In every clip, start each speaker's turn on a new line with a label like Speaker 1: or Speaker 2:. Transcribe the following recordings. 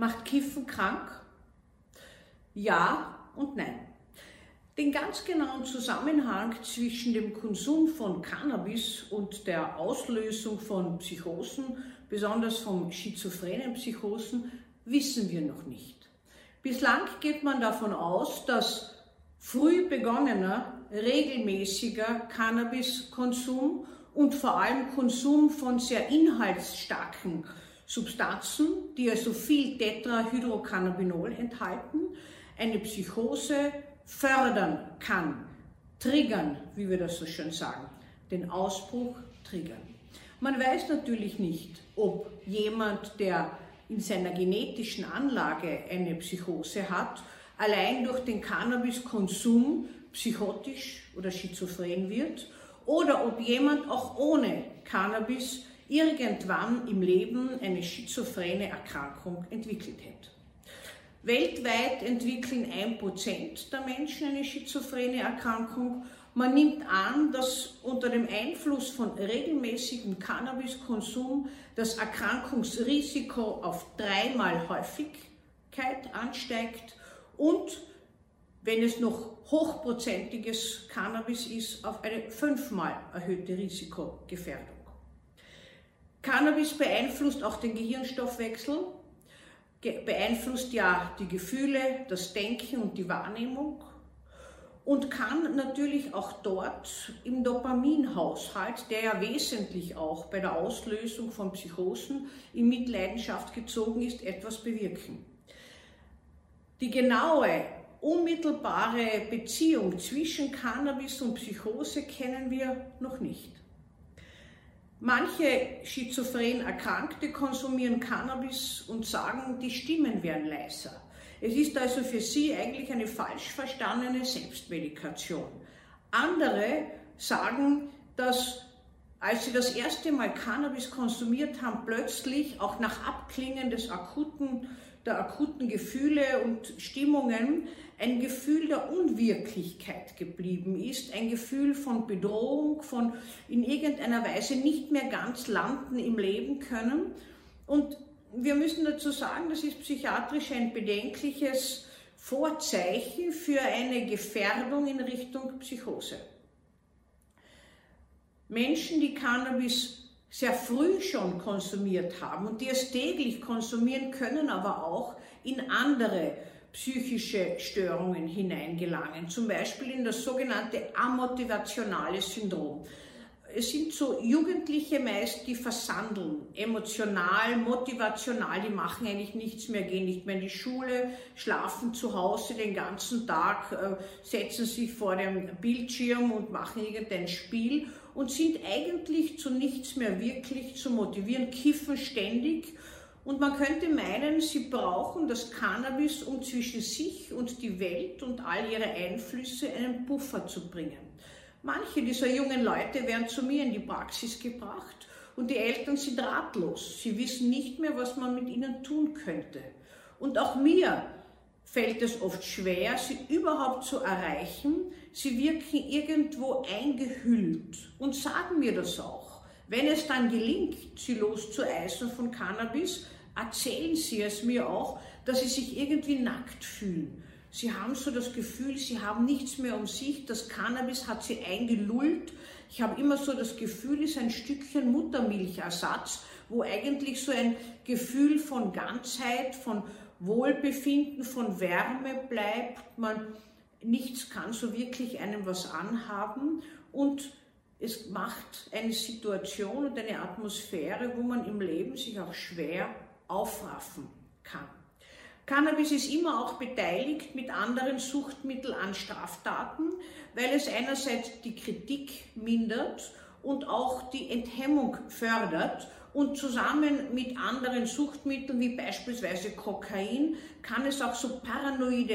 Speaker 1: Macht Kiffen krank? Ja und nein. Den ganz genauen Zusammenhang zwischen dem Konsum von Cannabis und der Auslösung von Psychosen, besonders von schizophrenen Psychosen, wissen wir noch nicht. Bislang geht man davon aus, dass früh begonnener, regelmäßiger Cannabiskonsum und vor allem Konsum von sehr inhaltsstarken Substanzen, die also viel Tetrahydrocannabinol enthalten, eine Psychose fördern kann, triggern, wie wir das so schön sagen, den Ausbruch triggern. Man weiß natürlich nicht, ob jemand, der in seiner genetischen Anlage eine Psychose hat, allein durch den Cannabiskonsum psychotisch oder schizophren wird oder ob jemand auch ohne Cannabis irgendwann im Leben eine schizophrene Erkrankung entwickelt hätte. Weltweit entwickeln ein Prozent der Menschen eine schizophrene Erkrankung. Man nimmt an, dass unter dem Einfluss von regelmäßigem Cannabiskonsum das Erkrankungsrisiko auf dreimal Häufigkeit ansteigt und wenn es noch hochprozentiges Cannabis ist, auf eine fünfmal erhöhte Risikogefährdung. Cannabis beeinflusst auch den Gehirnstoffwechsel, beeinflusst ja die Gefühle, das Denken und die Wahrnehmung und kann natürlich auch dort im Dopaminhaushalt, der ja wesentlich auch bei der Auslösung von Psychosen in Mitleidenschaft gezogen ist, etwas bewirken. Die genaue, unmittelbare Beziehung zwischen Cannabis und Psychose kennen wir noch nicht. Manche schizophren Erkrankte konsumieren Cannabis und sagen, die Stimmen wären leiser. Es ist also für sie eigentlich eine falsch verstandene Selbstmedikation. Andere sagen, dass als sie das erste Mal Cannabis konsumiert haben, plötzlich auch nach Abklingen des akuten der akuten Gefühle und Stimmungen ein Gefühl der Unwirklichkeit geblieben ist, ein Gefühl von Bedrohung, von in irgendeiner Weise nicht mehr ganz landen im Leben können. Und wir müssen dazu sagen, das ist psychiatrisch ein bedenkliches Vorzeichen für eine Gefährdung in Richtung Psychose. Menschen, die Cannabis sehr früh schon konsumiert haben und die es täglich konsumieren können, aber auch in andere psychische Störungen hineingelangen, zum Beispiel in das sogenannte amotivationale Syndrom. Es sind so Jugendliche meist, die versandeln, emotional, motivational, die machen eigentlich nichts mehr, gehen nicht mehr in die Schule, schlafen zu Hause den ganzen Tag, äh, setzen sich vor dem Bildschirm und machen irgendein Spiel und sind eigentlich zu nichts mehr wirklich zu motivieren, kiffen ständig. Und man könnte meinen, sie brauchen das Cannabis, um zwischen sich und die Welt und all ihre Einflüsse einen Puffer zu bringen. Manche dieser jungen Leute werden zu mir in die Praxis gebracht und die Eltern sind ratlos. Sie wissen nicht mehr, was man mit ihnen tun könnte. Und auch mir fällt es oft schwer, sie überhaupt zu erreichen. Sie wirken irgendwo eingehüllt und sagen mir das auch. Wenn es dann gelingt, sie loszueisen von Cannabis, erzählen sie es mir auch, dass sie sich irgendwie nackt fühlen. Sie haben so das Gefühl, sie haben nichts mehr um sich. Das Cannabis hat sie eingelullt. Ich habe immer so das Gefühl, es ist ein Stückchen Muttermilchersatz, wo eigentlich so ein Gefühl von Ganzheit, von Wohlbefinden, von Wärme bleibt, man nichts kann so wirklich einem was anhaben und es macht eine Situation und eine Atmosphäre, wo man im Leben sich auch schwer aufraffen kann. Cannabis ist immer auch beteiligt mit anderen Suchtmitteln an Straftaten, weil es einerseits die Kritik mindert und auch die Enthemmung fördert und zusammen mit anderen Suchtmitteln wie beispielsweise Kokain kann es auch so paranoide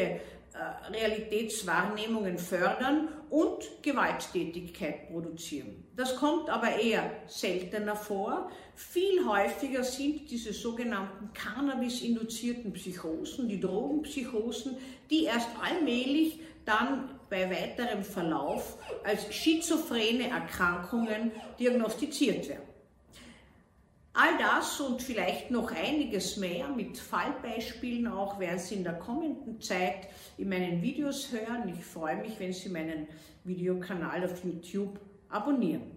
Speaker 1: äh, Realitätswahrnehmungen fördern und Gewalttätigkeit produzieren. Das kommt aber eher seltener vor. Viel häufiger sind diese sogenannten Cannabis-induzierten Psychosen, die Drogenpsychosen, die erst allmählich dann bei weiterem Verlauf als schizophrene Erkrankungen diagnostiziert werden. All das und vielleicht noch einiges mehr mit Fallbeispielen auch werden Sie in der kommenden Zeit in meinen Videos hören. Ich freue mich, wenn Sie meinen Videokanal auf YouTube abonnieren.